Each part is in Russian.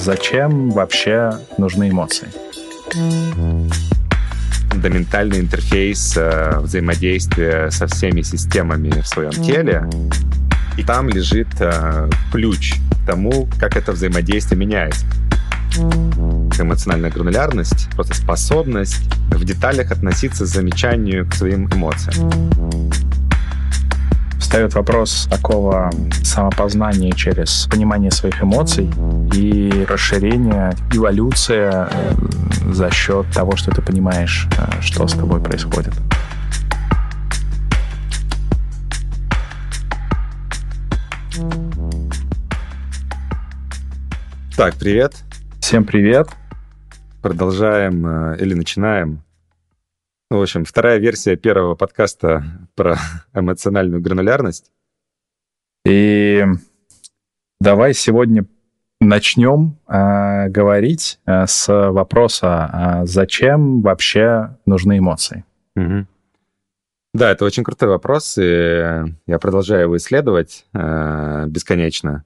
зачем вообще нужны эмоции? Фундаментальный интерфейс э, взаимодействия со всеми системами в своем теле. И там лежит э, ключ к тому, как это взаимодействие меняется. Эмоциональная гранулярность, просто способность в деталях относиться к замечанию к своим эмоциям встает вопрос такого самопознания через понимание своих эмоций и расширение, эволюция э, за счет того, что ты понимаешь, э, что с тобой происходит. Так, привет. Всем привет. Продолжаем э, или начинаем в общем, вторая версия первого подкаста про эмоциональную гранулярность. И давай сегодня начнем э, говорить э, с вопроса, э, зачем вообще нужны эмоции? Угу. Да, это очень крутой вопрос, и я продолжаю его исследовать э, бесконечно.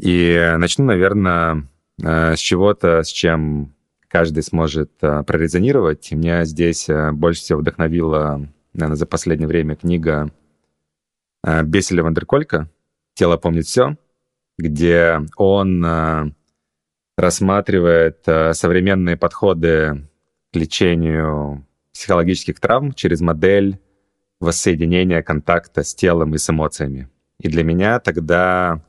И начну, наверное, э, с чего-то, с чем каждый сможет а, прорезонировать. И меня здесь а, больше всего вдохновила, наверное, за последнее время книга а, Беселя Вандерколька «Тело помнит все», где он рассматривает современные подходы к лечению психологических травм через модель воссоединения контакта с телом и с эмоциями. И для меня тогда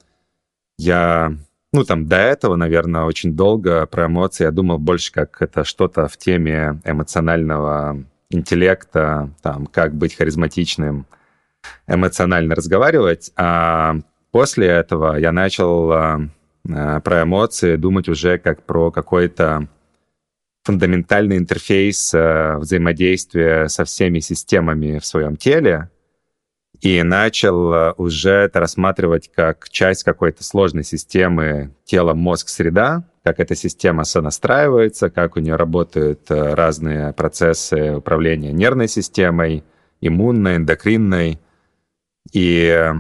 я ну, там, до этого, наверное, очень долго про эмоции я думал больше как это что-то в теме эмоционального интеллекта, там, как быть харизматичным, эмоционально разговаривать. А после этого я начал а, про эмоции думать уже как про какой-то фундаментальный интерфейс а, взаимодействия со всеми системами в своем теле, и начал э, уже это рассматривать как часть какой-то сложной системы тело-мозг-среда, как эта система сонастраивается, как у нее работают э, разные процессы управления нервной системой, иммунной, эндокринной. И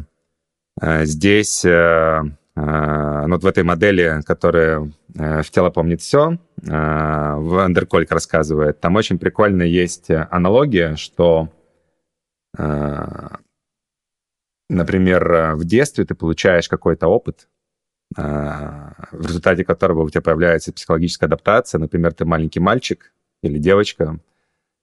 э, здесь, вот в этой модели, которая в тело помнит все, Вандеркольк рассказывает, там очень прикольно есть аналогия, что Например, э, в детстве ты получаешь какой-то опыт, э, в результате которого у тебя появляется психологическая адаптация. Например, ты маленький мальчик или девочка,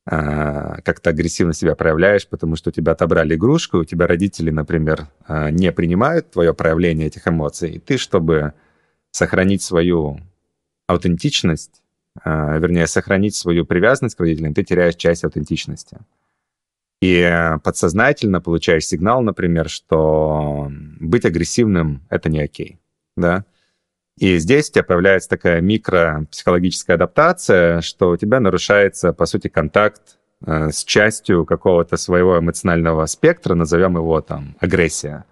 э, как-то агрессивно себя проявляешь, потому что у тебя отобрали игрушку, у тебя родители, например, не принимают твое проявление этих эмоций, и ты, чтобы сохранить свою аутентичность, вернее, сохранить свою привязанность к родителям, ты теряешь часть аутентичности. И подсознательно получаешь сигнал, например, что быть агрессивным — это не окей, да? И здесь у тебя появляется такая микропсихологическая адаптация, что у тебя нарушается, по сути, контакт э, с частью какого-то своего эмоционального спектра, назовем его там агрессия.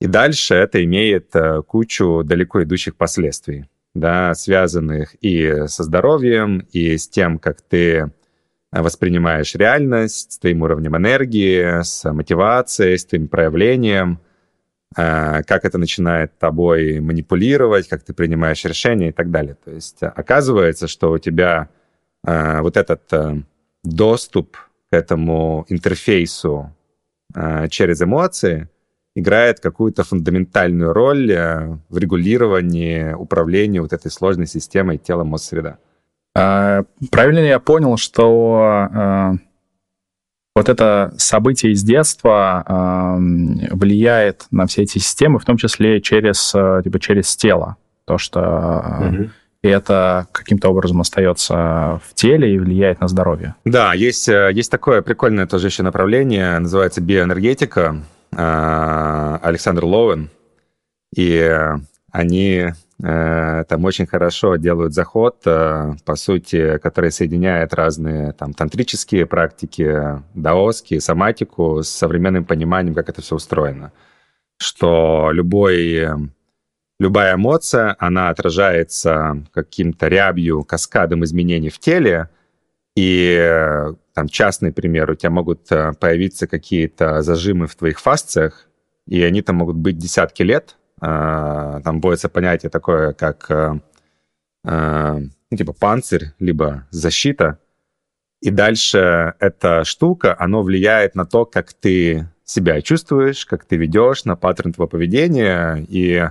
И дальше это имеет э, кучу далеко идущих последствий, да, связанных и со здоровьем, и с тем, как ты воспринимаешь реальность с твоим уровнем энергии, с мотивацией, с твоим проявлением, э, как это начинает тобой манипулировать, как ты принимаешь решения и так далее. То есть оказывается, что у тебя э, вот этот э, доступ к этому интерфейсу через эмоции играет какую-то фундаментальную роль в регулировании, управлении вот этой сложной системой тела-мозг-среда. А, правильно ли я понял, что а, вот это событие из детства а, влияет на все эти системы, в том числе через, типа, через тело? То, что угу. это каким-то образом остается в теле и влияет на здоровье. Да, есть, э, есть такое прикольное тоже еще направление, называется биоэнергетика. Александр Лоуэн. И они там очень хорошо делают заход, э, по сути, который соединяет разные там тантрические практики, даосские, соматику с современным пониманием, как это все устроено. Что любой, любая эмоция, она отражается каким-то рябью, каскадом изменений в теле, и там частный пример, у тебя могут э, появиться какие-то зажимы в твоих фасциях, и они там могут быть десятки лет, там вводится понятие такое, как ну, типа панцирь, либо защита. И дальше эта штука, она влияет на то, как ты себя чувствуешь, как ты ведешь, на паттерн твоего поведения. И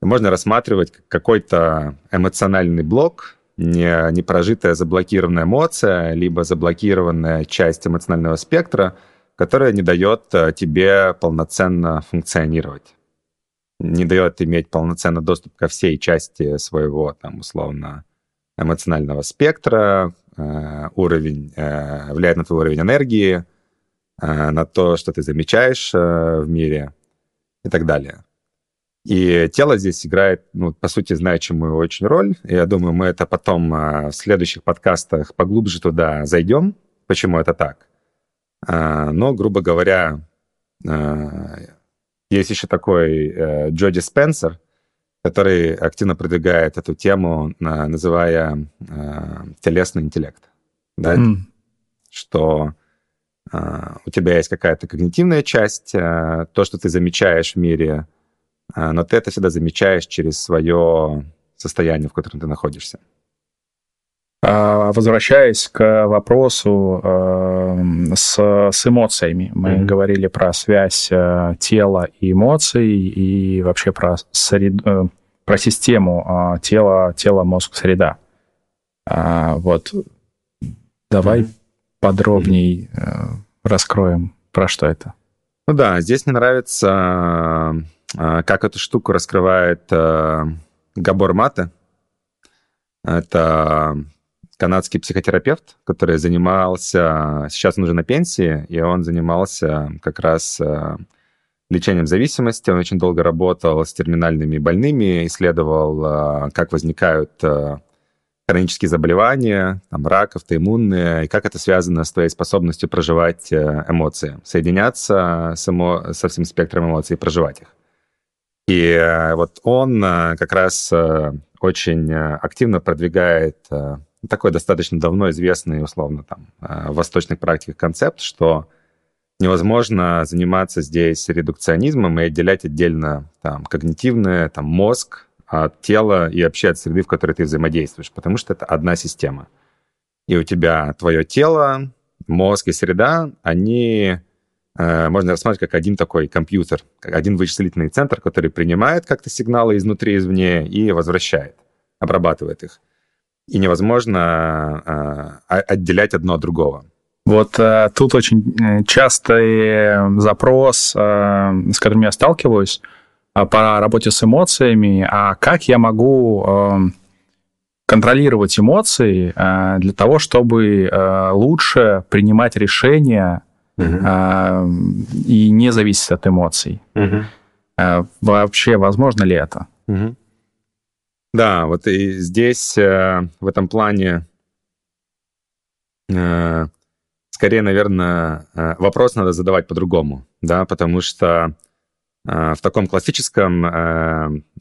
можно рассматривать какой-то эмоциональный блок, не, не прожитая заблокированная эмоция, либо заблокированная часть эмоционального спектра, которая не дает э, тебе полноценно функционировать, не дает иметь полноценно доступ ко всей части своего, там, условно, эмоционального спектра, э, уровень, э, влияет на твой уровень энергии, на то, что ты замечаешь в мире и так далее. И тело здесь играет, ну, по сути, значимую очень роль. И я думаю, мы это потом а, в следующих подкастах поглубже туда зайдем, почему это так. А, но, грубо говоря, есть еще такой э, Джоди Спенсер, который активно продвигает эту тему, называя телесный интеллект. Да? Mm. Что у тебя есть какая-то когнитивная часть, то, что ты замечаешь в мире, а, но ты это всегда замечаешь через свое состояние, в котором ты находишься. А, возвращаясь к вопросу э, с, с эмоциями, мы mm-hmm. говорили про связь э, тела и эмоций и вообще про, сред, э, про систему тела, тело, мозг, среда. А, вот давай mm-hmm. подробней раскроем, про что это. Ну да, здесь мне нравится а, как эту штуку раскрывает э, Габор Мата. Это канадский психотерапевт, который занимался, сейчас он уже на пенсии, и он занимался как раз э, лечением зависимости. Он очень долго работал с терминальными больными, исследовал, э, как возникают хронические заболевания, там, рак, автоиммунные, и как это связано с твоей способностью проживать эмоции, соединяться с эмо... со всем спектром эмоций и проживать их. И э, вот он э, как раз э, очень активно продвигает такой достаточно давно известный, условно, там, в восточных практиках концепт, что невозможно заниматься здесь редукционизмом и отделять отдельно там, когнитивное, там, мозг от тела и вообще от среды, в которой ты взаимодействуешь, потому что это одна система. И у тебя твое тело, мозг и среда, они Э, можно рассматривать как один такой компьютер, как один вычислительный центр, который принимает как-то сигналы изнутри, извне и возвращает, обрабатывает их. И невозможно э, отделять одно от другого. Вот э, тут очень э, частый запрос, э, с которым я сталкиваюсь, э, по работе с эмоциями, а как я могу э, контролировать эмоции э, для того, чтобы э, лучше принимать решения угу. а, и не зависит от эмоций. Угу. А, вообще, возможно ли это? Угу. Да, вот и здесь э, в этом плане э, скорее, наверное, э, вопрос надо задавать по-другому, да, потому что в таком классическом,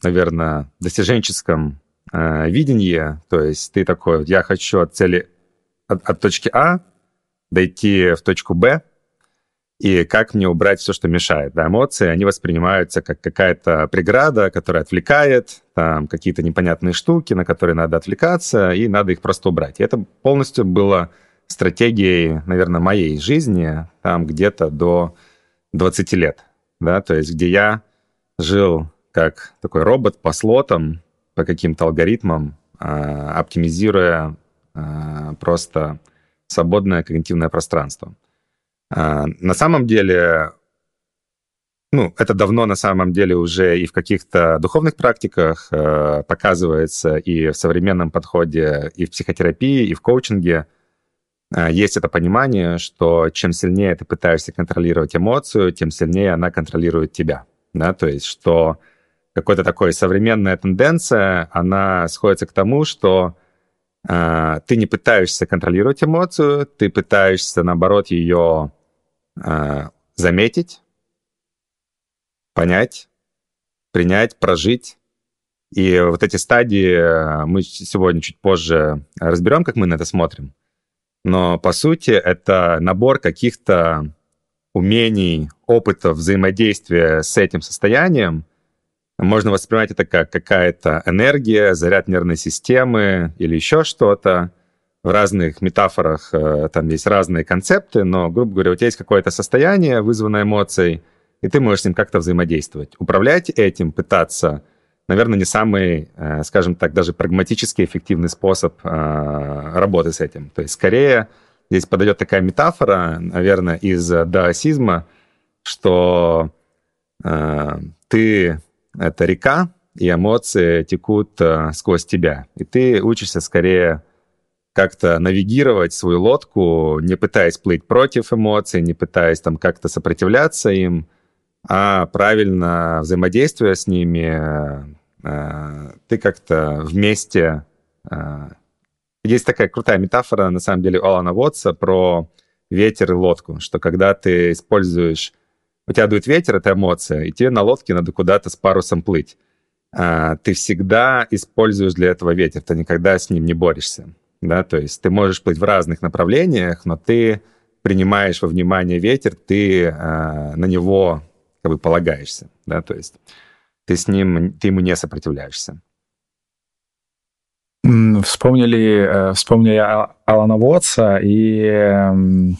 наверное, достиженческом видении, то есть ты такой, я хочу от цели, от, от точки А дойти в точку Б, и как мне убрать все, что мешает. Да, эмоции, они воспринимаются как какая-то преграда, которая отвлекает, там какие-то непонятные штуки, на которые надо отвлекаться, и надо их просто убрать. И это полностью было стратегией, наверное, моей жизни, там где-то до 20 лет, да, то есть где я жил как такой робот по слотам, по каким-то алгоритмам, а, оптимизируя а, просто свободное когнитивное пространство. А, на самом деле, ну, это давно на самом деле уже и в каких-то духовных практиках э, показывается, и в современном подходе, и в психотерапии, и в коучинге э, есть это понимание, что чем сильнее ты пытаешься контролировать эмоцию, тем сильнее она контролирует тебя. Да? То есть, что какая-то такая современная тенденция, она сходится к тому, что э, ты не пытаешься контролировать эмоцию, ты пытаешься, наоборот, ее заметить, понять, принять, прожить. И вот эти стадии э, мы сегодня чуть позже разберем, как мы на это смотрим. Но по сути это набор каких-то умений, опытов взаимодействия с этим состоянием, можно воспринимать это как какая-то энергия, заряд нервной системы или еще что-то. В разных метафорах э, там есть разные концепты, но, грубо говоря, у тебя есть какое-то состояние, вызванное эмоцией, и ты можешь с ним как-то взаимодействовать. Управлять этим, пытаться, наверное, не самый, э, скажем так, даже прагматически эффективный способ э, работы с этим. То есть, скорее, здесь подойдет такая метафора, наверное, из даосизма, что ты это река, и эмоции текут сквозь тебя. И ты учишься скорее как-то навигировать свою лодку, не пытаясь плыть против эмоций, не пытаясь там как-то сопротивляться им, а правильно взаимодействуя с ними, э, ты как-то вместе... Э, есть такая крутая метафора, на самом деле, у Алана Вотса про ветер и лодку, что когда ты используешь у тебя дует ветер, это эмоция, и тебе на лодке надо куда-то с парусом плыть. А, ты всегда используешь для этого ветер, ты никогда с ним не борешься. Да? То есть ты можешь плыть в разных направлениях, но ты принимаешь во внимание ветер, ты а, на него как бы полагаешься. Да? То есть ты с ним, ты ему не сопротивляешься. Вспомнили, э, вспомнили Алана Уотса и эм,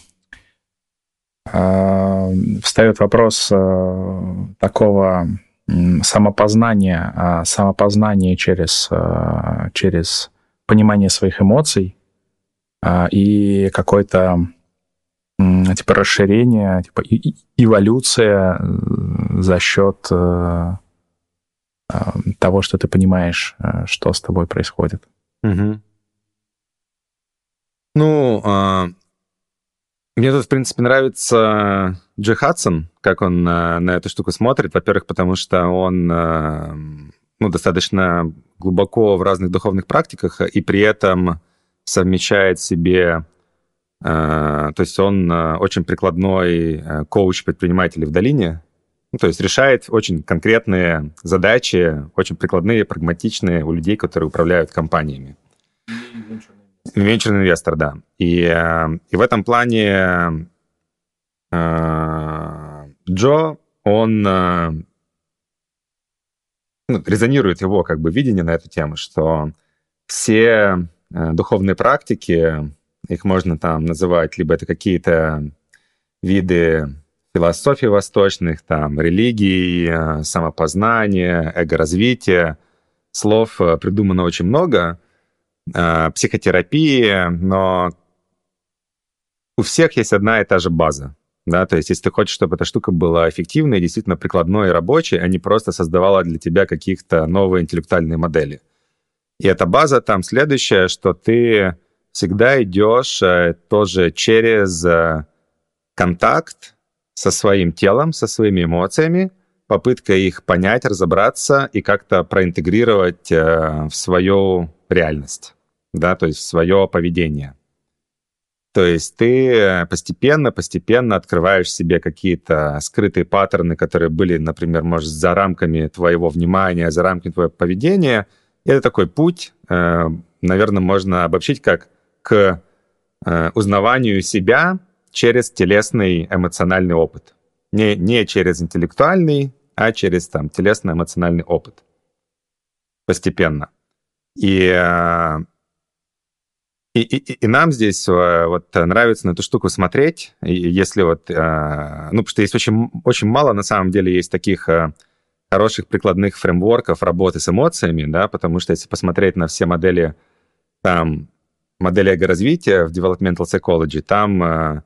Э, встает вопрос э, такого самопознания, а самопознания через, э, через понимание своих эмоций и какое-то типа расширение, типа эволюция за счет того, что ты понимаешь, что с тобой происходит. Угу. Ну, а, мне тут, в принципе, нравится Джей Хадсон, как он на, на эту штуку смотрит. Во-первых, потому что он э, ну, достаточно глубоко в разных духовных практиках и при этом совмещает себе... Э, то есть он э, очень прикладной коуч предпринимателей в долине, ну, то есть решает очень конкретные задачи, очень прикладные, прагматичные у людей, которые управляют компаниями. Венчурный инвестор, да. И, э, и в этом плане э, Джо, он э, ну, резонирует его как бы видение на эту тему, что все духовные практики, их можно там называть, либо это какие-то виды философии восточных, там, религии, самопознания, эго-развития. Слов придумано очень много, э, психотерапии, но у всех есть одна и та же база. Да, то есть, если ты хочешь, чтобы эта штука была эффективной, действительно прикладной и рабочей, а не просто создавала для тебя каких-то новые интеллектуальные модели. И эта база там следующая, что ты всегда идешь э, тоже через э, контакт со своим телом, со своими эмоциями, попытка их понять, разобраться и как-то проинтегрировать э, в свою реальность, да, то есть в свое поведение. То есть ты постепенно, постепенно открываешь себе какие-то скрытые паттерны, которые были, например, может, за рамками твоего внимания, за рамками твоего поведения. И это такой путь, э, наверное, можно обобщить как к э, узнаванию себя через телесный эмоциональный опыт. Не, не через интеллектуальный, а через там телесно-эмоциональный опыт. Постепенно. И, э, и, и, и нам здесь э, вот нравится на эту штуку смотреть, если вот, э, ну, потому что есть очень, очень мало, на самом деле, есть таких хороших прикладных фреймворков работы с эмоциями, да, потому что если посмотреть на все модели, там, модели эго-развития в developmental psychology, там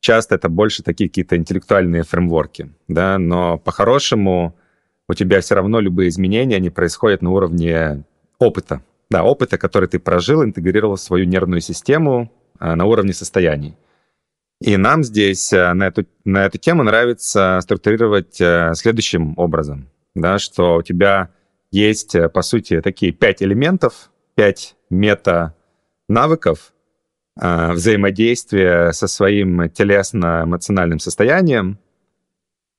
часто это больше такие какие-то интеллектуальные фреймворки, да, но по-хорошему у тебя все равно любые изменения, они происходят на уровне опыта, да, опыта, который ты прожил, интегрировал в свою нервную систему а, на уровне состояний. И нам здесь а, на эту, на эту тему нравится структурировать а, следующим образом, да, что у тебя есть, по сути, такие пять элементов, пять мета-навыков взаимодействия со своим телесно-эмоциональным состоянием,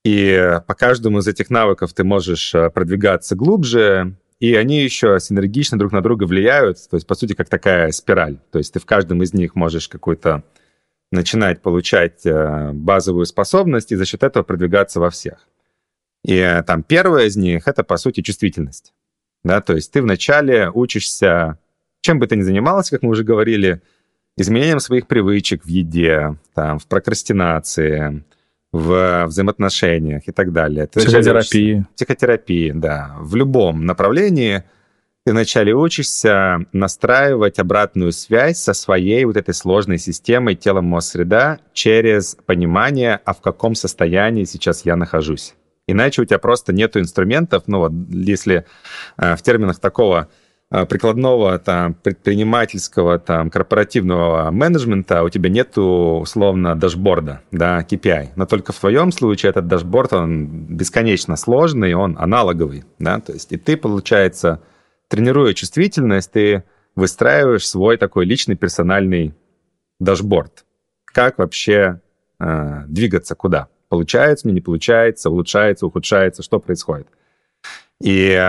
и по каждому из этих навыков ты можешь продвигаться глубже, и они еще синергично друг на друга влияют, то есть, по сути, как такая спираль. То есть ты в каждом из них можешь какой-то начинать получать э, базовую способность и за счет этого продвигаться во всех. И там первое из них — это, по сути, чувствительность. Да, то есть ты вначале учишься, чем бы ты ни занимался, как мы уже говорили, изменением своих привычек в еде, там, в прокрастинации, в взаимоотношениях и так далее. Ты психотерапии. Психотерапии, да. В любом направлении ты вначале учишься настраивать обратную связь со своей вот этой сложной системой тело-мозг-среда через понимание, а в каком состоянии сейчас я нахожусь. Иначе у тебя просто нет инструментов, ну вот если э, в терминах такого прикладного там, предпринимательского там, корпоративного менеджмента у тебя нету условно дашборда, да, KPI. Но только в твоем случае этот дашборд, он бесконечно сложный, он аналоговый, да, то есть и ты, получается, тренируя чувствительность, ты выстраиваешь свой такой личный персональный дашборд. Как вообще э, двигаться куда? Получается не получается, улучшается, ухудшается, что происходит. И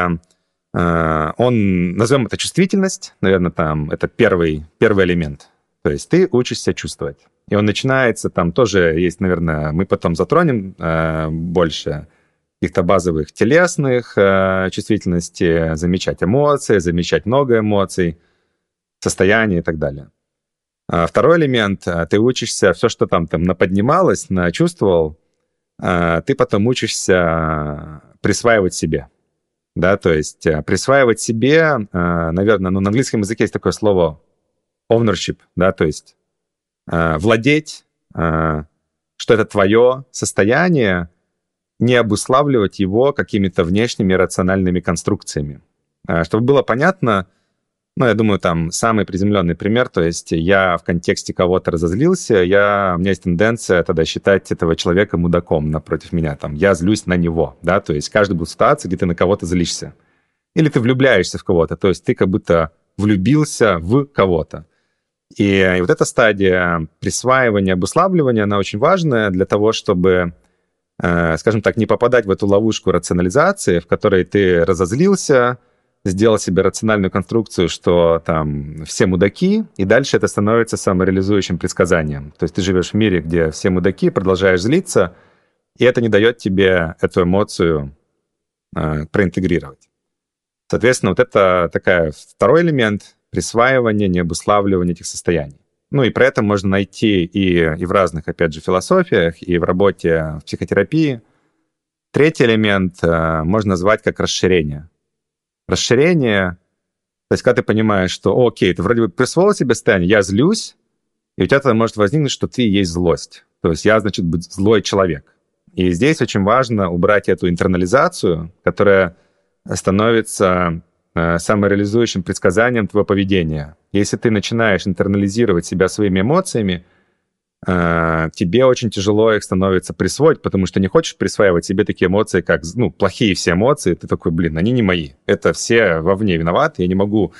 он, назовем это чувствительность, наверное, там это первый, первый элемент. То есть ты учишься чувствовать. И он начинается, там тоже есть, наверное, мы потом затронем э, больше каких-то базовых телесных э, чувствительности, замечать эмоции, замечать много эмоций, состояние и так далее. А второй элемент, э, ты учишься, все, что там, там наподнималось, начувствовал, а, ты потом учишься присваивать себе. Да, то есть э, присваивать себе, э, наверное, ну, на английском языке есть такое слово ownership, да, то есть э, владеть, что это твое состояние, не обуславливать его какими-то внешними рациональными конструкциями. Чтобы было понятно, ну, я думаю, там самый приземленный пример, то есть я в контексте кого-то разозлился, я, у меня есть тенденция тогда считать этого человека мудаком напротив меня, там, я злюсь на него, да, то есть каждый будет ситуация, где ты на кого-то злишься. Или ты влюбляешься в кого-то, то есть ты как будто влюбился в кого-то. И, и вот эта стадия присваивания, обуславливания, она очень важная для того, чтобы, э, скажем так, не попадать в эту ловушку рационализации, в которой ты разозлился, сделал себе рациональную конструкцию, что там все мудаки, и дальше это становится самореализующим предсказанием. То есть ты живешь в мире, где все мудаки, продолжаешь злиться, и это не дает тебе эту эмоцию э, проинтегрировать. Соответственно, вот это такая второй элемент присваивания, необуславливания этих состояний. Ну и про это можно найти и, и в разных, опять же, философиях, и в работе в психотерапии. Третий элемент э, можно назвать как расширение расширение. То есть, когда ты понимаешь, что, окей, ты вроде бы присвоил себе состояние, я злюсь, и у тебя тогда может возникнуть, что ты есть злость. То есть я, значит, злой человек. И здесь очень важно убрать эту интернализацию, которая становится э, самореализующим предсказанием твоего поведения. Если ты начинаешь интернализировать себя своими эмоциями, тебе очень тяжело их становится присвоить, потому что не хочешь присваивать себе такие эмоции, как, ну, плохие все эмоции, ты такой, блин, они не мои. Это все вовне виноваты, я не могу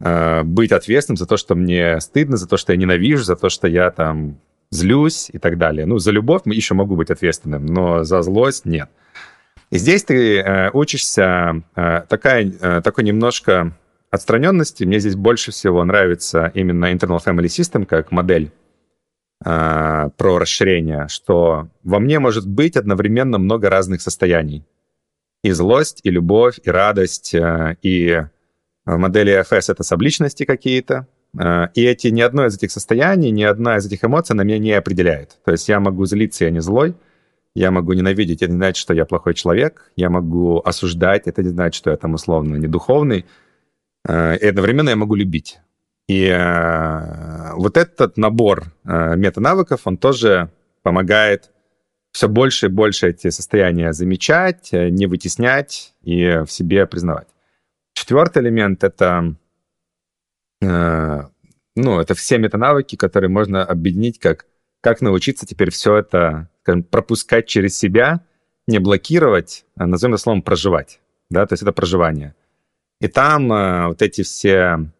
э, быть ответственным за то, что мне стыдно, за то, что я ненавижу, за то, что я там злюсь и так далее. Ну, за любовь еще могу быть ответственным, но за злость нет. И здесь ты э, учишься э, такая, э, такой немножко отстраненности. Мне здесь больше всего нравится именно Internal Family System как модель э, про расширение, что во мне может быть одновременно много разных состояний. И злость, и любовь, и радость, э, и в модели FS это субличности какие-то. Э, и эти, ни одно из этих состояний, ни одна из этих эмоций на меня не определяет. То есть я могу злиться, я не злой, я могу ненавидеть, это не значит, что я плохой человек, я могу осуждать, это не значит, что я там условно не духовный. Э, и одновременно я могу любить. И э, вот этот набор э, метанавыков, он тоже помогает все больше и больше эти состояния замечать, э, не вытеснять и в себе признавать. Четвертый элемент — это, э, ну, это все метанавыки, которые можно объединить как как научиться теперь все это скажем, пропускать через себя, не блокировать, а назовем это словом проживать. Да? То есть это проживание. И там э, вот эти все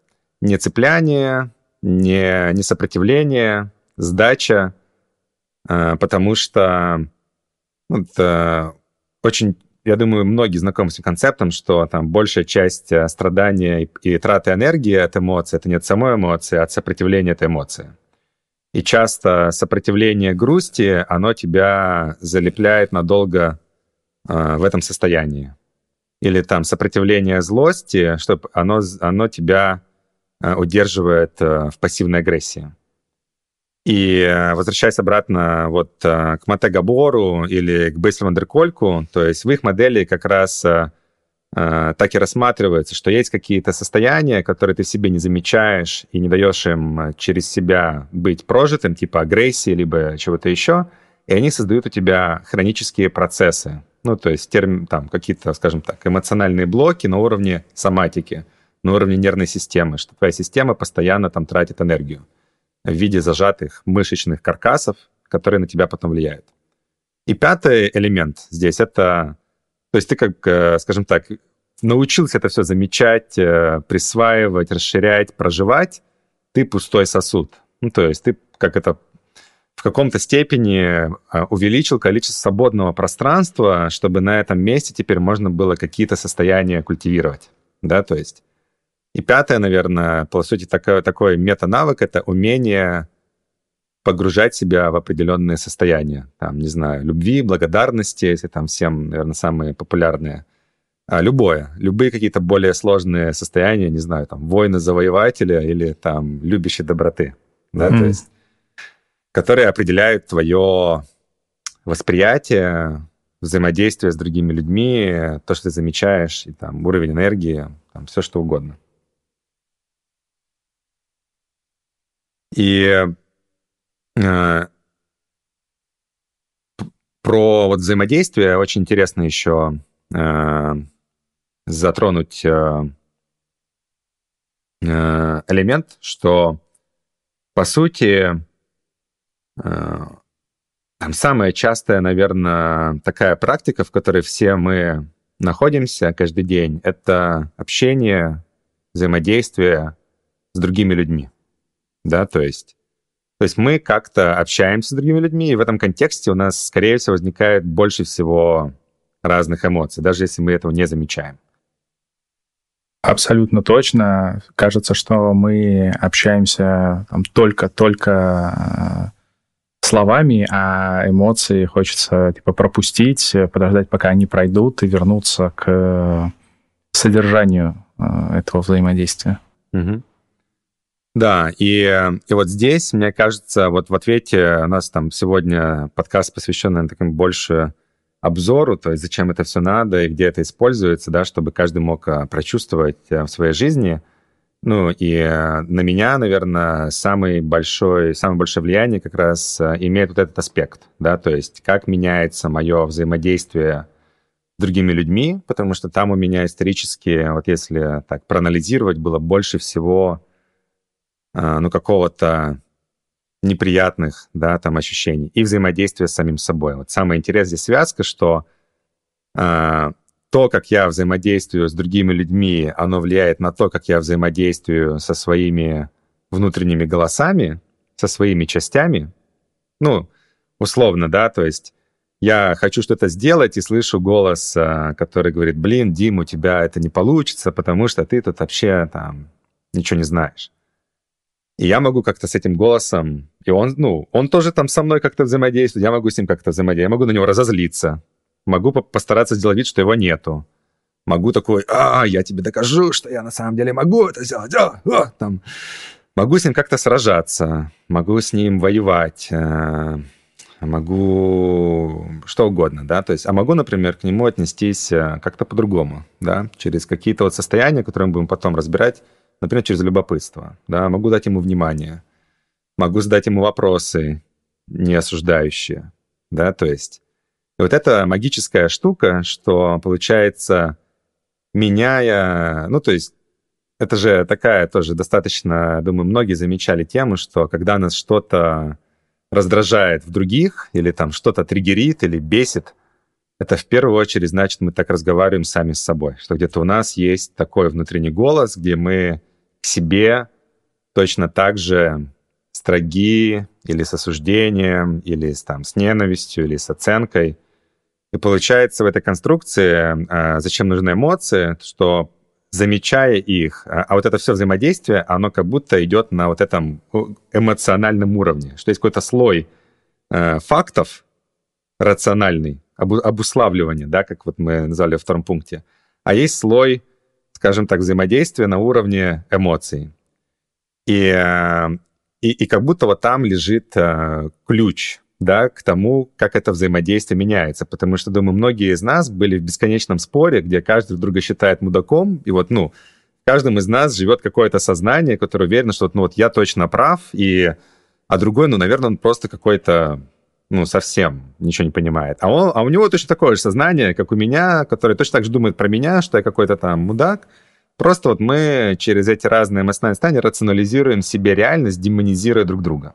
не цепляние, не, не сопротивление, сдача, э, потому что ну, это очень, я думаю, многие знакомы с этим концептом, что там большая часть э, страдания и, и траты энергии от эмоций это не от самой эмоции, а от сопротивления этой эмоции. И часто сопротивление грусти, оно тебя залепляет надолго в этом состоянии. Или там сопротивление злости, чтобы оно, оно тебя удерживает в пассивной агрессии. И возвращаясь обратно вот к Мате Габору или к Вандеркольку, то есть в их модели как раз Э, так и рассматривается, что есть какие-то состояния, которые ты в себе не замечаешь и не даешь им э, через себя быть прожитым, типа агрессии, либо чего-то еще, и они создают у тебя хронические процессы. Ну, то есть терм, там какие-то, скажем так, эмоциональные блоки на уровне соматики, на уровне нервной системы, что твоя система постоянно там тратит энергию в виде зажатых мышечных каркасов, которые на тебя потом влияют. И пятый элемент здесь — это то есть ты как, э, скажем так, научился это все замечать, э, присваивать, расширять, проживать, ты пустой сосуд. Ну, то есть ты как это в каком-то степени э, увеличил количество свободного пространства, чтобы на этом месте теперь можно было какие-то состояния культивировать. Да, то есть. И пятое, наверное, по сути, такой, такой мета-навык — это умение погружать себя в определенные состояния. Там, не знаю, любви, благодарности, если там всем, наверное, самые популярные. А, любое. Любые какие-то более сложные состояния, не знаю, там, воины завоевателя или там любящей доброты. Да, mm-hmm. то есть, которые определяют твое восприятие, взаимодействие с другими людьми, то, что ты замечаешь, и там уровень энергии, там все что угодно. И Э, про вот взаимодействие очень интересно еще э, затронуть э, элемент, что по сути там самая частая, наверное, такая практика, в которой все мы находимся каждый день, это общение, взаимодействие с другими людьми. Да, то есть то есть мы как-то общаемся с другими людьми, и в этом контексте у нас, скорее всего, возникает больше всего разных эмоций, даже если мы этого не замечаем. Абсолютно точно. Кажется, что мы общаемся только-только э, словами, а эмоции хочется типа пропустить, подождать, пока они пройдут, и вернуться к содержанию э, этого взаимодействия. Угу. Да, и, и вот здесь, мне кажется, вот в ответе у нас там сегодня подкаст, посвященный таким больше обзору, то есть зачем это все надо и где это используется, да, чтобы каждый мог а, прочувствовать э, в своей жизни. Ну и э, на меня, наверное, самый большой, самое большое влияние как раз имеет вот этот аспект, да, то есть как меняется мое взаимодействие с другими людьми, потому что там у меня исторически, вот если так проанализировать, было больше всего а, ну, какого-то неприятных, да, там, ощущений и взаимодействия с самим собой. Вот самое интересное здесь связка, что э, то, как я взаимодействую с другими людьми, оно влияет на то, как я взаимодействую со своими внутренними голосами, со своими частями. Ну, условно, да, то есть я хочу что-то сделать и слышу голос, а, который говорит, блин, Дим, у тебя это не получится, потому что ты тут вообще там ничего не знаешь. И я могу как-то с этим голосом, и он, ну, он тоже там со мной как-то взаимодействует, я могу с ним как-то взаимодействовать, я могу на него разозлиться, могу постараться сделать вид, что его нету. Могу такой, а, я тебе докажу, что я на самом деле могу это сделать, а, а, там. Могу с ним как-то сражаться, могу с ним воевать, э, могу что угодно, да, то есть, а могу, например, к нему отнестись э, как-то по-другому, да, через какие-то вот состояния, которые мы будем потом разбирать, например, через любопытство. Да? Могу дать ему внимание, могу задать ему вопросы, не осуждающие. Да? То есть и вот эта магическая штука, что получается, меняя, ну то есть это же такая тоже достаточно, думаю, многие замечали тему, что когда нас что-то раздражает в других, или там что-то триггерит, или бесит, это в первую очередь значит, мы так разговариваем сами с собой, что где-то у нас есть такой внутренний голос, где мы себе точно так же строги или с осуждением, или там, с ненавистью, или с оценкой. И получается в этой конструкции, а, зачем нужны эмоции, что замечая их, а, а вот это все взаимодействие, оно как будто идет на вот этом эмоциональном уровне, что есть какой-то слой э, фактов рациональный, обуславливания, да, как вот мы назвали во втором пункте, а есть слой, скажем так, взаимодействия на уровне эмоций. И, э, и, и как будто вот там лежит э, ключ да, к тому, как это взаимодействие меняется. Потому что, думаю, многие из нас были в бесконечном споре, где каждый друг друга считает мудаком, и вот, ну, в каждом из нас живет какое-то сознание, которое уверено, что, ну, вот я точно прав, и... а другой, ну, наверное, он просто какой-то ну, совсем ничего не понимает. А, он, а у него точно такое же сознание, как у меня, которое точно так же думает про меня, что я какой-то там мудак. Просто вот мы через эти разные эмоциональные состояния рационализируем себе реальность, демонизируя друг друга.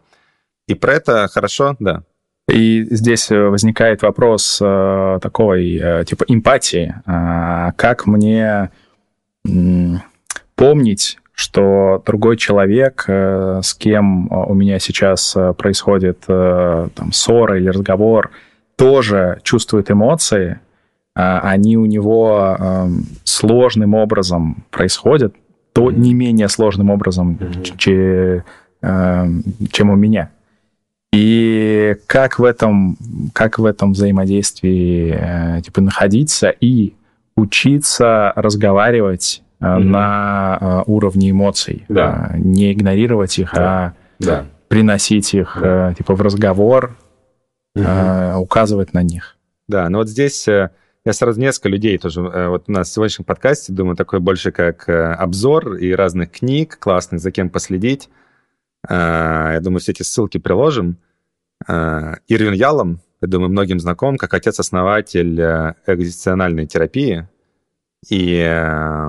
И про это хорошо, да, и здесь э, возникает вопрос э, такой, э, типа, эмпатии. Э, как мне помнить, что другой человек, э, с кем у меня сейчас э, происходит э, там, ссора или разговор, тоже чувствует эмоции, э, они у него э, сложным образом происходят, то не менее сложным образом, mm-hmm. че, э, чем у меня. И как в этом, как в этом взаимодействии э, типа находиться и учиться разговаривать mm-hmm. на э, уровне эмоций, да. не игнорировать их, да. а да. приносить их да. типа в разговор, mm-hmm. указывать на них. Да, но вот здесь я сразу несколько людей тоже. Вот у нас в сегодняшнем подкасте, думаю, такой больше как обзор и разных книг классных, за кем последить. Э, я думаю, все эти ссылки приложим. Э, Ирвин Ялом, я думаю, многим знаком, как отец-основатель э, экзистенциальной терапии. И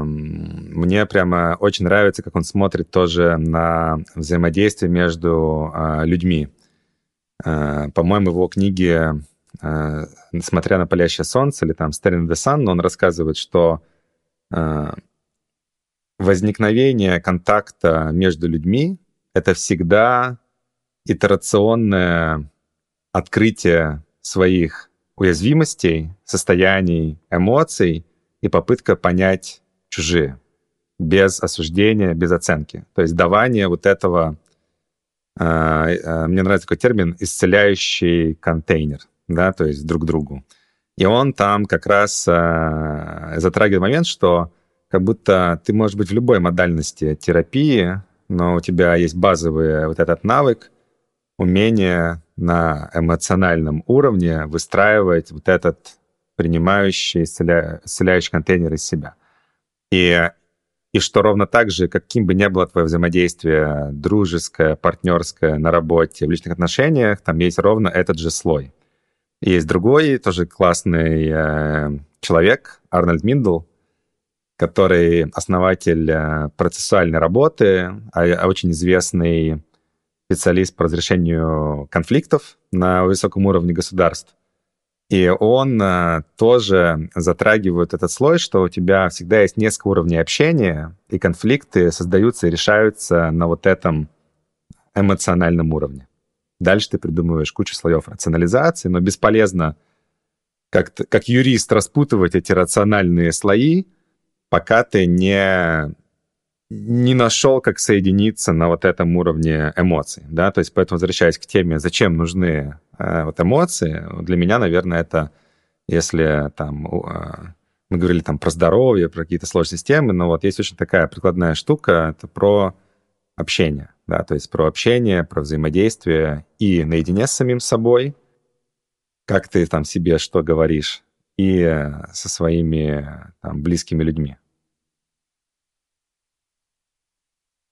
мне прямо очень нравится, как он смотрит тоже на взаимодействие между людьми. По-моему, в его книге «Смотря на палящее солнце» или там «Staring the Sun», он рассказывает, что возникновение контакта между людьми это всегда итерационное открытие своих уязвимостей, состояний, эмоций и попытка понять чужие без осуждения, без оценки. То есть давание вот этого, э, э, мне нравится такой термин, исцеляющий контейнер, да, то есть друг другу. И он там как раз э, затрагивает момент, что как будто ты можешь быть в любой модальности терапии, но у тебя есть базовый вот этот навык, умение на эмоциональном уровне выстраивать вот этот принимающий, исцеля... исцеляющий контейнер из себя. И, и что ровно так же, каким бы ни было твое взаимодействие, дружеское, партнерское, на работе, в личных отношениях, там есть ровно этот же слой. Есть другой, тоже классный э, человек, Арнольд Миндл, который основатель э, процессуальной работы, а, а очень известный специалист по разрешению конфликтов на высоком уровне государств. И он э, тоже затрагивает этот слой, что у тебя всегда есть несколько уровней общения, и конфликты создаются и решаются на вот этом эмоциональном уровне. Дальше ты придумываешь кучу слоев рационализации, но бесполезно как, как юрист распутывать эти рациональные слои, пока ты не, не нашел, как соединиться на вот этом уровне эмоций, да, то есть поэтому возвращаясь к теме, зачем нужны э, вот эмоции, для меня, наверное, это если там э, мы говорили там про здоровье, про какие-то сложные системы, но вот есть очень такая прикладная штука, это про общение, да, то есть про общение, про взаимодействие и наедине с самим собой, как ты там себе что говоришь, и со своими там, близкими людьми. А,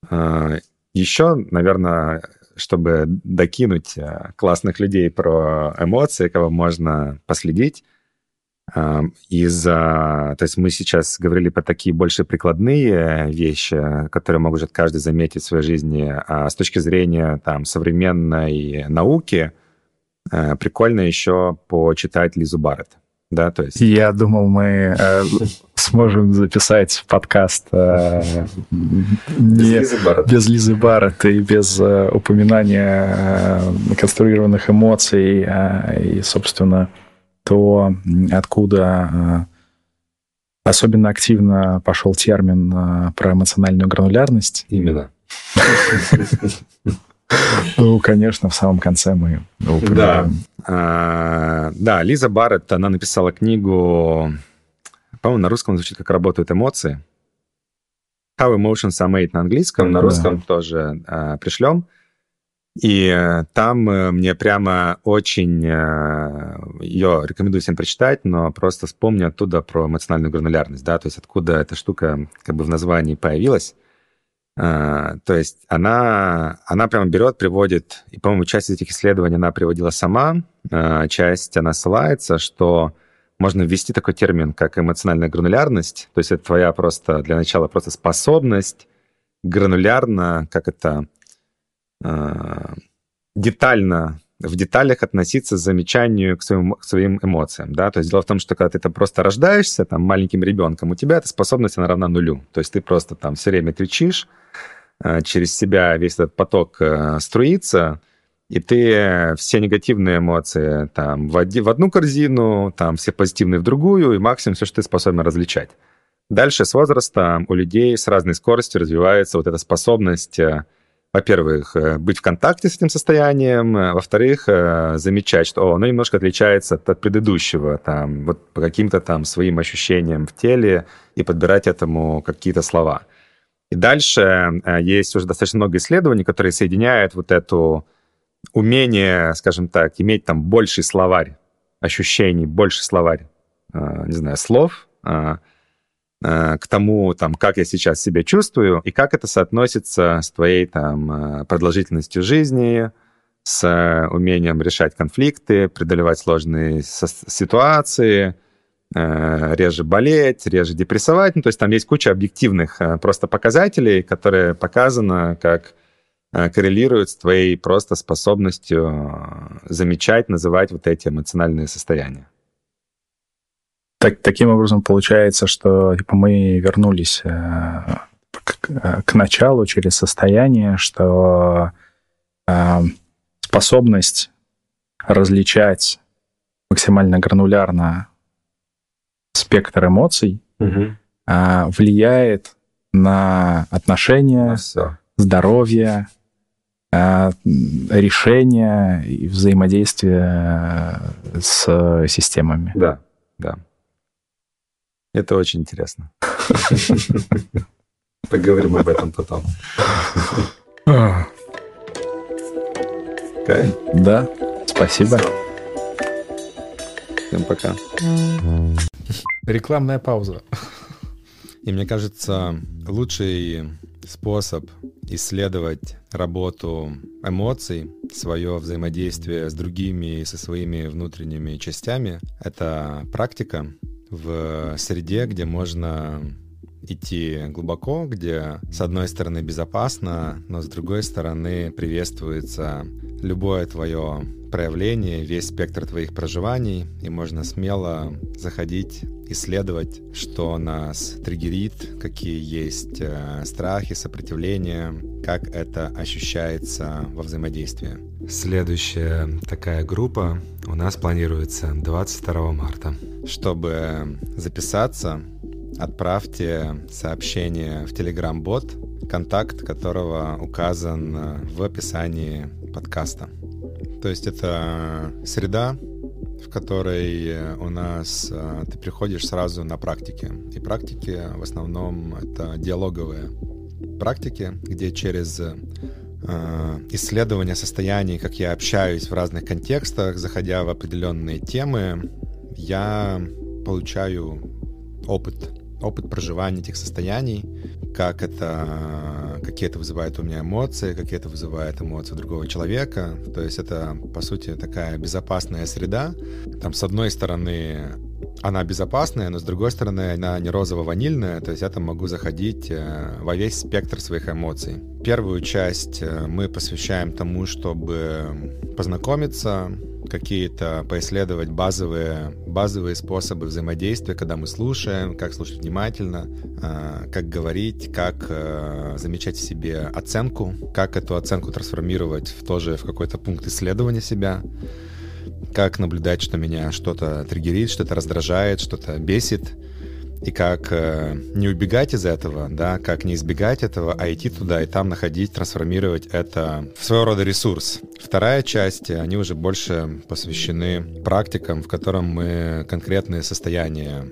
Еще, наверное, чтобы докинуть э, классных людей про эмоции, кого можно последить, а, из То есть мы сейчас говорили про такие больше прикладные вещи, которые может каждый заметить в своей жизни. А с точки зрения там, современной науки, э, прикольно еще почитать Лизу Барретт. Да, то есть... Я думал, мы э, сможем записать подкаст э, не, без, Лизы без Лизы Барретт и без э, упоминания э, конструированных эмоций э, и, собственно, то, откуда э, особенно активно пошел термин э, про эмоциональную гранулярность. Именно. Ну, конечно, в самом конце мы упоминаем. Да. А, да, Лиза Барретт, она написала книгу, по-моему, на русском звучит как «Работают эмоции». How Emotions Are Made на английском, на русском да. тоже а, пришлем. И э, там э, мне прямо очень... Э, Ее рекомендую всем прочитать, но просто вспомню оттуда про эмоциональную гранулярность, да, то есть откуда эта штука как бы в названии появилась. А, то есть она, она прямо берет, приводит, и, по-моему, часть этих исследований она приводила сама, а, часть она ссылается, что можно ввести такой термин, как эмоциональная гранулярность. То есть это твоя просто, для начала, просто способность гранулярно, как это, э, детально, в деталях относиться к замечанию к своим, к своим эмоциям. Да? То есть дело в том, что когда ты это просто рождаешься там, маленьким ребенком, у тебя эта способность, она равна нулю. То есть ты просто там все время кричишь, э, через себя весь этот поток э, струится, и ты все негативные эмоции там в, в одну корзину, там все позитивные в другую, и максимум все, что ты способен различать. Дальше с возрастом у людей с разной скоростью развивается вот эта способность, э, во-первых, э, быть в контакте с этим состоянием, э, во-вторых, замечать, что о, оно немножко отличается от предыдущего, там, вот по каким-то там своим ощущениям в теле и подбирать этому какие-то слова. И дальше есть уже достаточно много исследований, которые соединяют вот эту умение, скажем так, иметь там больший словарь ощущений, больше словарь, э, не знаю, слов э, э, к тому, там, как я сейчас себя чувствую и как это соотносится с твоей там продолжительностью жизни, с умением решать конфликты, преодолевать сложные ситуации, реже болеть, реже депрессовать. Ну, то есть там есть куча объективных просто показателей, которые показано как коррелирует с твоей просто способностью э, замечать, называть вот эти эмоциональные состояния. Так, таким образом получается, что типа, мы вернулись э, к, к началу через состояние, что э, способность различать максимально гранулярно спектр эмоций угу. э, влияет на отношения, на здоровье, решения и взаимодействия с системами. Да, да. Это очень интересно. Поговорим об этом потом. Да, спасибо. Всем пока. Рекламная пауза. И мне кажется, лучший способ исследовать работу эмоций, свое взаимодействие с другими и со своими внутренними частями. Это практика в среде, где можно идти глубоко, где с одной стороны безопасно, но с другой стороны приветствуется любое твое проявление, весь спектр твоих проживаний, и можно смело заходить, исследовать, что нас триггерит, какие есть э, страхи, сопротивления, как это ощущается во взаимодействии. Следующая такая группа у нас планируется 22 марта. Чтобы записаться, отправьте сообщение в Telegram-бот, контакт которого указан в описании подкаста. То есть это среда, в которой у нас э, ты приходишь сразу на практики. И практики в основном это диалоговые практики, где через э, исследование состояний, как я общаюсь в разных контекстах, заходя в определенные темы, я получаю опыт опыт проживания этих состояний, как это, какие это вызывает у меня эмоции, какие это вызывает эмоции другого человека. То есть это, по сути, такая безопасная среда. Там, с одной стороны, она безопасная, но с другой стороны, она не розово-ванильная, то есть я там могу заходить э, во весь спектр своих эмоций. Первую часть э, мы посвящаем тому, чтобы познакомиться, какие-то поисследовать базовые, базовые способы взаимодействия, когда мы слушаем, как слушать внимательно, а, как говорить, как э, замечать в себе оценку, как эту оценку трансформировать в тоже в какой-то пункт исследования себя, как наблюдать, что меня что-то триггерит, что-то раздражает, что-то бесит, и как э, не убегать из этого, да, как не избегать этого, а идти туда и там находить, трансформировать это в своего рода ресурс. Вторая часть, они уже больше посвящены практикам, в котором мы конкретные состояния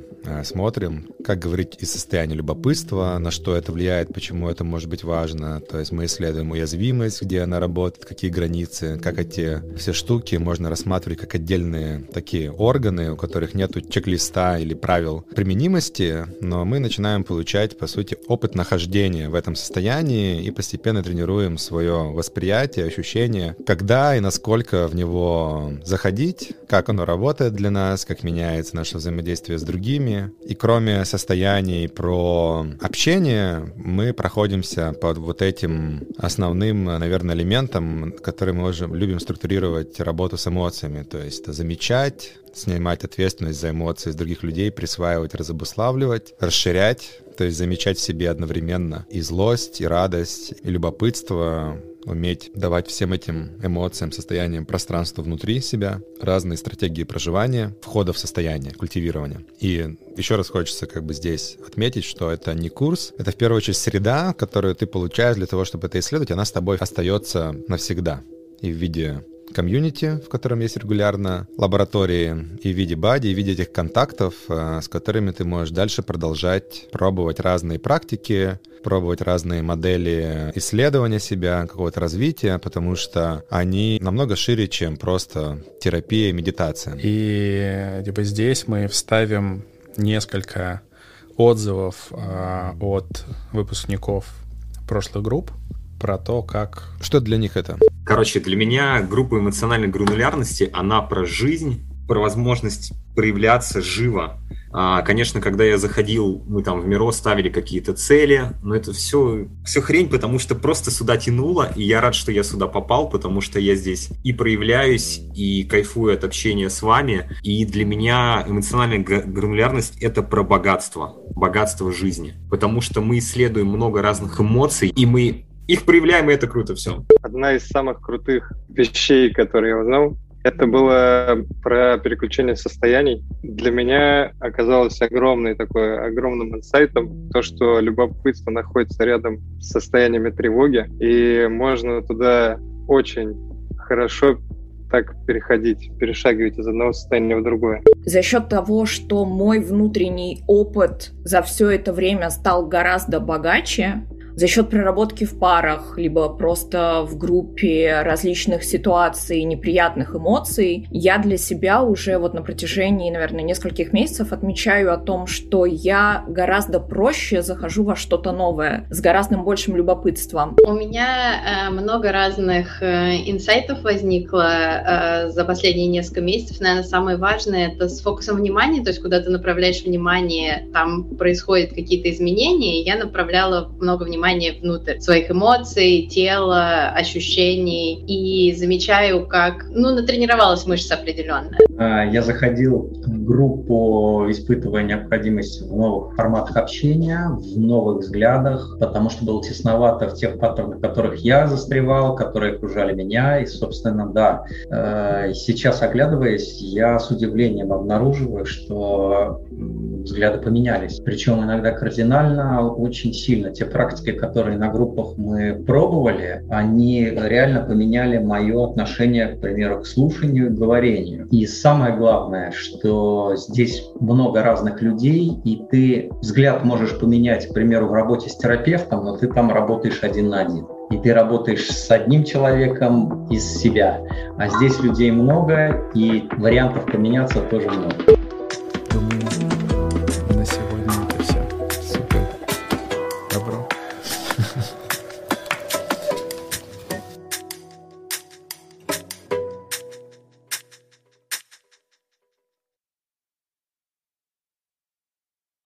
смотрим, как говорить из состояния любопытства, на что это влияет, почему это может быть важно. То есть мы исследуем уязвимость, где она работает, какие границы, как эти все штуки можно рассматривать как отдельные такие органы, у которых нет чек-листа или правил применимости, но мы начинаем получать, по сути, опыт нахождения в этом состоянии и постепенно тренируем свое восприятие, ощущение, когда и насколько в него заходить, как оно работает для нас, как меняется наше взаимодействие с другими, И кроме состояний про общение, мы проходимся под вот этим основным, наверное, элементом, который мы уже любим структурировать работу с эмоциями. То есть замечать, снимать ответственность за эмоции с других людей, присваивать, разобуславливать, расширять, то есть замечать в себе одновременно и злость, и радость, и любопытство, уметь давать всем этим эмоциям, состояниям пространство внутри себя, разные стратегии проживания, входа в состояние, культивирования. И еще раз хочется как бы здесь отметить, что это не курс, это в первую очередь среда, которую ты получаешь для того, чтобы это исследовать, она с тобой остается навсегда и в виде комьюнити, в котором есть регулярно лаборатории, и в виде бади, и в виде этих контактов, э, с которыми ты можешь дальше продолжать пробовать разные практики, пробовать разные модели исследования себя, какого-то развития, потому что они намного шире, чем просто терапия и медитация. И типа здесь мы вставим несколько отзывов э, от выпускников прошлых групп, про то, как... Что для них это? Короче, для меня группа эмоциональной гранулярности, она про жизнь, про возможность проявляться живо. А, конечно, когда я заходил, мы там в Миро ставили какие-то цели, но это все, все хрень, потому что просто сюда тянуло, и я рад, что я сюда попал, потому что я здесь и проявляюсь, и кайфую от общения с вами, и для меня эмоциональная гранулярность — это про богатство, богатство жизни, потому что мы исследуем много разных эмоций, и мы их проявляем, и это круто все. Одна из самых крутых вещей, которые я узнал, это было про переключение состояний. Для меня оказалось огромный такой, огромным инсайтом то, что любопытство находится рядом с состояниями тревоги, и можно туда очень хорошо так переходить, перешагивать из одного состояния в другое. За счет того, что мой внутренний опыт за все это время стал гораздо богаче, за счет проработки в парах, либо просто в группе различных ситуаций, неприятных эмоций, я для себя уже вот на протяжении, наверное, нескольких месяцев отмечаю о том, что я гораздо проще захожу во что-то новое, с гораздо большим любопытством. У меня э, много разных э, инсайтов возникло э, за последние несколько месяцев. Наверное, самое важное — это с фокусом внимания, то есть куда ты направляешь внимание, там происходят какие-то изменения, я направляла много внимания внимание внутрь своих эмоций, тела, ощущений и замечаю, как, ну, натренировалась мышца определенно. А, я заходил в группу, испытывая необходимость в новых форматах общения, в новых взглядах, потому что было тесновато в тех паттернах, в которых я застревал, которые окружали меня. И, собственно, да, э, сейчас оглядываясь, я с удивлением обнаруживаю, что взгляды поменялись. Причем иногда кардинально, очень сильно. Те практики, которые на группах мы пробовали, они реально поменяли мое отношение, к примеру, к слушанию и говорению. И самое главное, что здесь много разных людей, и ты взгляд можешь поменять, к примеру, в работе с терапевтом, но ты там работаешь один на один и ты работаешь с одним человеком из себя. А здесь людей много, и вариантов поменяться тоже много.